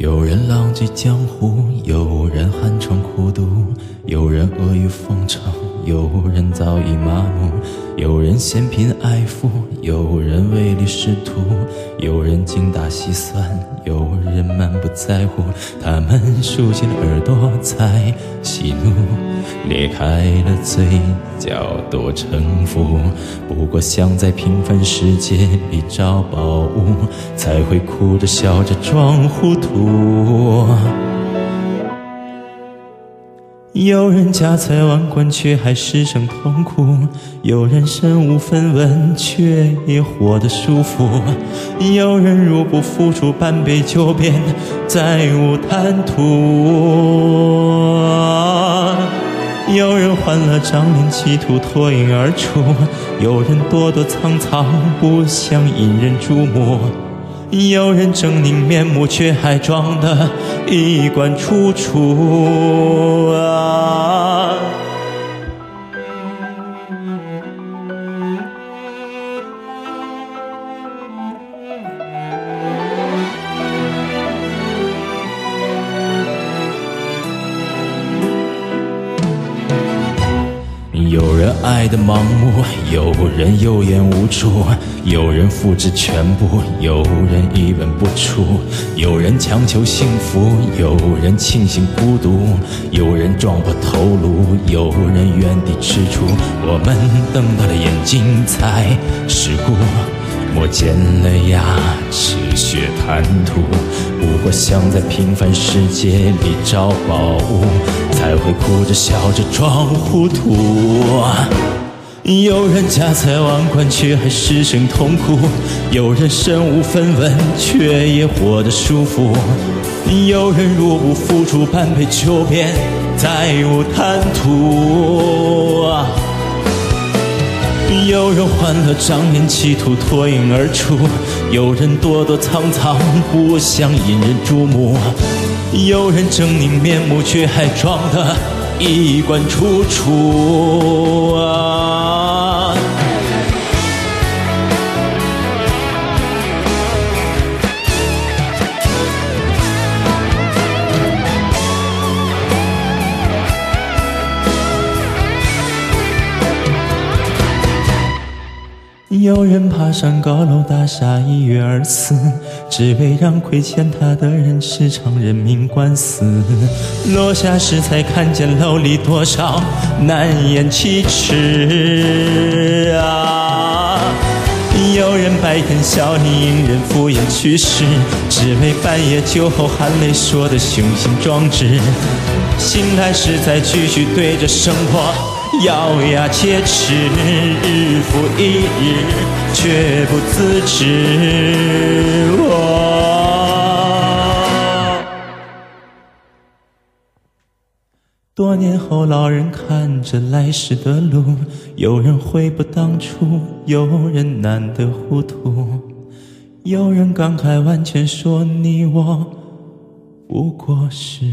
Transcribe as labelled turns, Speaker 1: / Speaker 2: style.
Speaker 1: 有人浪迹江湖，有人寒窗苦读，有人阿谀奉承，有人早已麻木，有人嫌贫爱富，有人唯利是图，有人精打细算，有人满不在乎。他们竖起了耳朵在喜怒，裂开了嘴角多城府。不过想在平凡世界里找宝物，才会哭着笑着装糊涂。有人家财万贯，却还失声痛哭；有人身无分文，却也活得舒服；有人入不敷出，半杯酒便再无贪图；有人换了张脸，企图脱颖而出；有人躲躲藏藏，不想引人注目。有人狰狞面目，却还装得衣冠楚楚啊！有人爱的盲目，有人有眼无珠，有人复制全部，有人一文不出，有人强求幸福，有人庆幸孤独，有人撞破头颅，有人原地踟蹰。我们瞪大了眼睛才是故，见了牙齿学贪图。不过想在平凡世界里找宝物，才会哭着笑着装糊涂。有人家财万贯，却还失声痛哭；有人身无分文，却也活得舒服；有人入不敷出，半杯酒便再无贪图。有人欢乐张脸，企图脱颖而出；有人躲躲藏藏，不想引人注目；有人狰狞面目，却还装得衣冠楚楚啊！有人爬上高楼大厦一跃而死，只为让亏欠他的人吃场人命官司。落下时才看见楼里多少难言启齿啊！有人白天笑你，隐忍敷衍去世，只为半夜酒后含泪说的雄心壮志。醒来时再继续对着生活。咬牙切齿，日复一日，却不自知。多年后，老人看着来时的路，有人悔不当初，有人难得糊涂，有人感慨万千，说你我不过是。